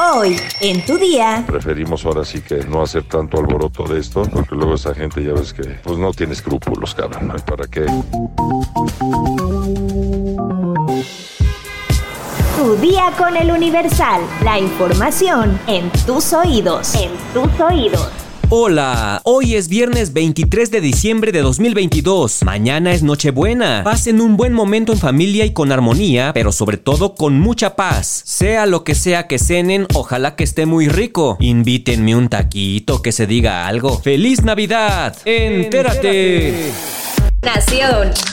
Hoy, en tu día. Preferimos ahora sí que no hacer tanto alboroto de esto, porque luego esa gente ya ves que pues no tiene escrúpulos, cabrón. ¿Para qué? Tu día con el Universal. La información en tus oídos. En tus oídos. Hola, hoy es viernes 23 de diciembre de 2022. Mañana es Nochebuena. Pasen un buen momento en familia y con armonía, pero sobre todo con mucha paz. Sea lo que sea que cenen, ojalá que esté muy rico. Invítenme un taquito, que se diga algo. ¡Feliz Navidad! ¡Entérate!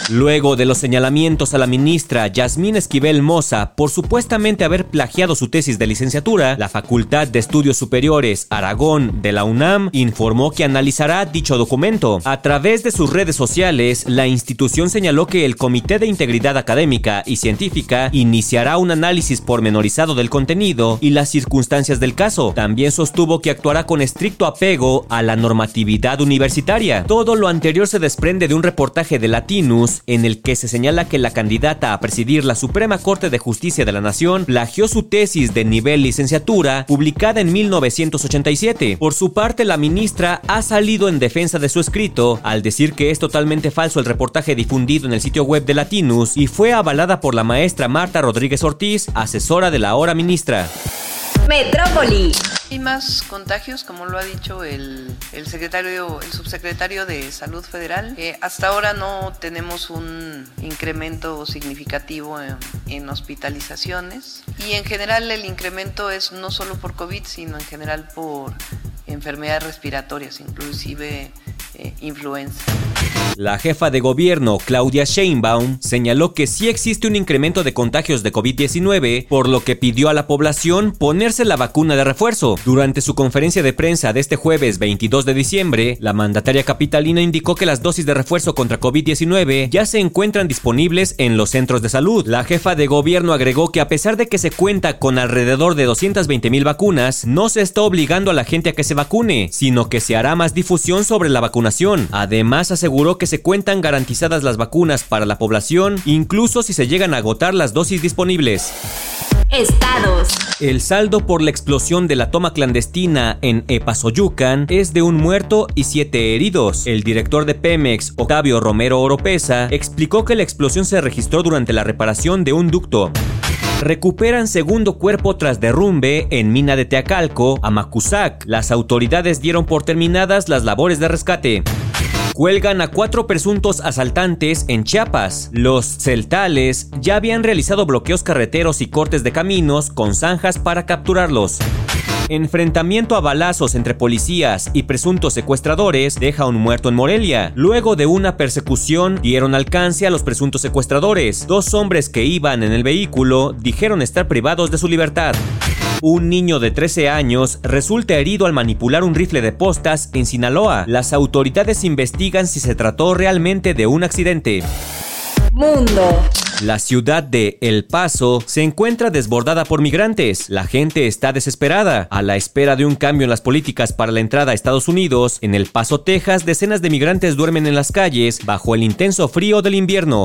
Luego de los señalamientos a la ministra Yasmín Esquivel Moza por supuestamente haber plagiado su tesis de licenciatura, la Facultad de Estudios Superiores Aragón de la UNAM informó que analizará dicho documento. A través de sus redes sociales, la institución señaló que el Comité de Integridad Académica y Científica iniciará un análisis pormenorizado del contenido y las circunstancias del caso. También sostuvo que actuará con estricto apego a la normatividad universitaria. Todo lo anterior se desprende de un reportaje de Latinus en el que se señala que la candidata a presidir la Suprema Corte de Justicia de la Nación plagió su tesis de nivel licenciatura publicada en 1987. Por su parte, la ministra ha salido en defensa de su escrito al decir que es totalmente falso el reportaje difundido en el sitio web de Latinus y fue avalada por la maestra Marta Rodríguez Ortiz, asesora de la ahora ministra. Metrópoli. Hay más contagios, como lo ha dicho el, secretario, el subsecretario de Salud Federal. Eh, hasta ahora no tenemos un incremento significativo en, en, hospitalizaciones y en general el incremento es no solo por COVID, sino en general por enfermedades respiratorias, inclusive eh. La jefa de gobierno, Claudia Sheinbaum, señaló que sí existe un incremento de contagios de COVID-19, por lo que pidió a la población ponerse la vacuna de refuerzo. Durante su conferencia de prensa de este jueves 22 de diciembre, la mandataria capitalina indicó que las dosis de refuerzo contra COVID-19 ya se encuentran disponibles en los centros de salud. La jefa de gobierno agregó que a pesar de que se cuenta con alrededor de 220 mil vacunas, no se está obligando a la gente a que se vacune, sino que se hará más difusión sobre la vacunación Además, aseguró que se cuentan garantizadas las vacunas para la población, incluso si se llegan a agotar las dosis disponibles. Estados. El saldo por la explosión de la toma clandestina en Epazoyucan es de un muerto y siete heridos. El director de Pemex, Octavio Romero Oropesa, explicó que la explosión se registró durante la reparación de un ducto. Recuperan segundo cuerpo tras derrumbe en mina de Teacalco, Amacuzac. Las autoridades dieron por terminadas las labores de rescate. Cuelgan a cuatro presuntos asaltantes en Chiapas. Los celtales ya habían realizado bloqueos carreteros y cortes de caminos con zanjas para capturarlos. Enfrentamiento a balazos entre policías y presuntos secuestradores deja un muerto en Morelia. Luego de una persecución, dieron alcance a los presuntos secuestradores. Dos hombres que iban en el vehículo dijeron estar privados de su libertad. Un niño de 13 años resulta herido al manipular un rifle de postas en Sinaloa. Las autoridades investigan si se trató realmente de un accidente. Mundo. La ciudad de El Paso se encuentra desbordada por migrantes. La gente está desesperada. A la espera de un cambio en las políticas para la entrada a Estados Unidos, en El Paso, Texas, decenas de migrantes duermen en las calles bajo el intenso frío del invierno.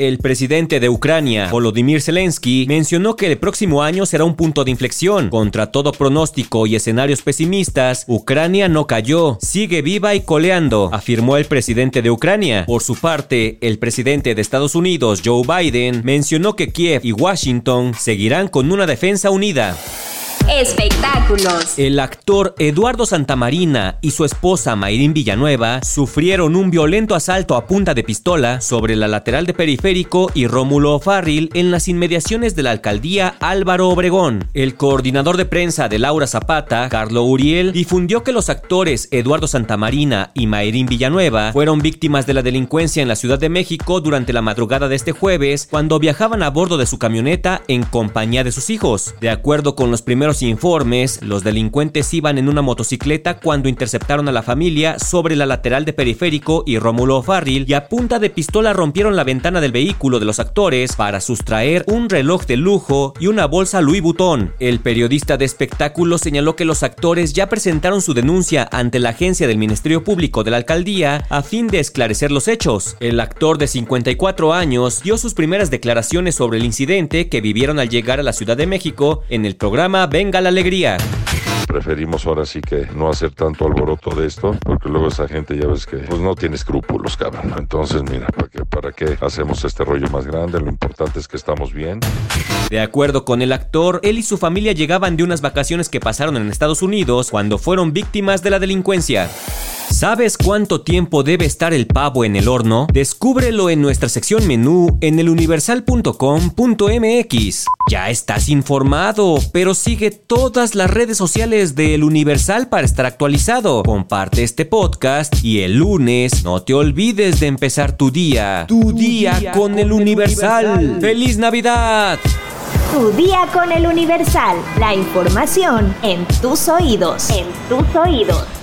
El presidente de Ucrania, Volodymyr Zelensky, mencionó que el próximo año será un punto de inflexión. Contra todo pronóstico y escenarios pesimistas, Ucrania no cayó, sigue viva y coleando, afirmó el presidente de Ucrania. Por su parte, el presidente de Estados Unidos, Joe Biden, mencionó que Kiev y Washington seguirán con una defensa unida. Espectáculos. El actor Eduardo Santamarina y su esposa Mayrin Villanueva sufrieron un violento asalto a punta de pistola sobre la lateral de Periférico y Rómulo Farril en las inmediaciones de la alcaldía Álvaro Obregón. El coordinador de prensa de Laura Zapata, Carlo Uriel, difundió que los actores Eduardo Santamarina y Mayrin Villanueva fueron víctimas de la delincuencia en la Ciudad de México durante la madrugada de este jueves cuando viajaban a bordo de su camioneta en compañía de sus hijos. De acuerdo con los primeros informes, los delincuentes iban en una motocicleta cuando interceptaron a la familia sobre la lateral de Periférico y Rómulo Farril y a punta de pistola rompieron la ventana del vehículo de los actores para sustraer un reloj de lujo y una bolsa Louis Vuitton. El periodista de espectáculo señaló que los actores ya presentaron su denuncia ante la agencia del Ministerio Público de la Alcaldía a fin de esclarecer los hechos. El actor de 54 años dio sus primeras declaraciones sobre el incidente que vivieron al llegar a la Ciudad de México en el programa Venga venga la alegría preferimos ahora sí que no hacer tanto alboroto de esto, porque luego esa gente ya ves que pues no tiene escrúpulos, cabrón. Entonces, mira, ¿para qué, ¿para qué hacemos este rollo más grande? Lo importante es que estamos bien. De acuerdo con el actor, él y su familia llegaban de unas vacaciones que pasaron en Estados Unidos cuando fueron víctimas de la delincuencia. ¿Sabes cuánto tiempo debe estar el pavo en el horno? Descúbrelo en nuestra sección menú en eluniversal.com.mx. Ya estás informado, pero sigue todas las redes sociales de El Universal para estar actualizado. Comparte este podcast y el lunes no te olvides de empezar tu día. Tu, día, con, El Universal. ¡Feliz Navidad! Tu día con El Universal. La información en tus oídos. En tus oídos.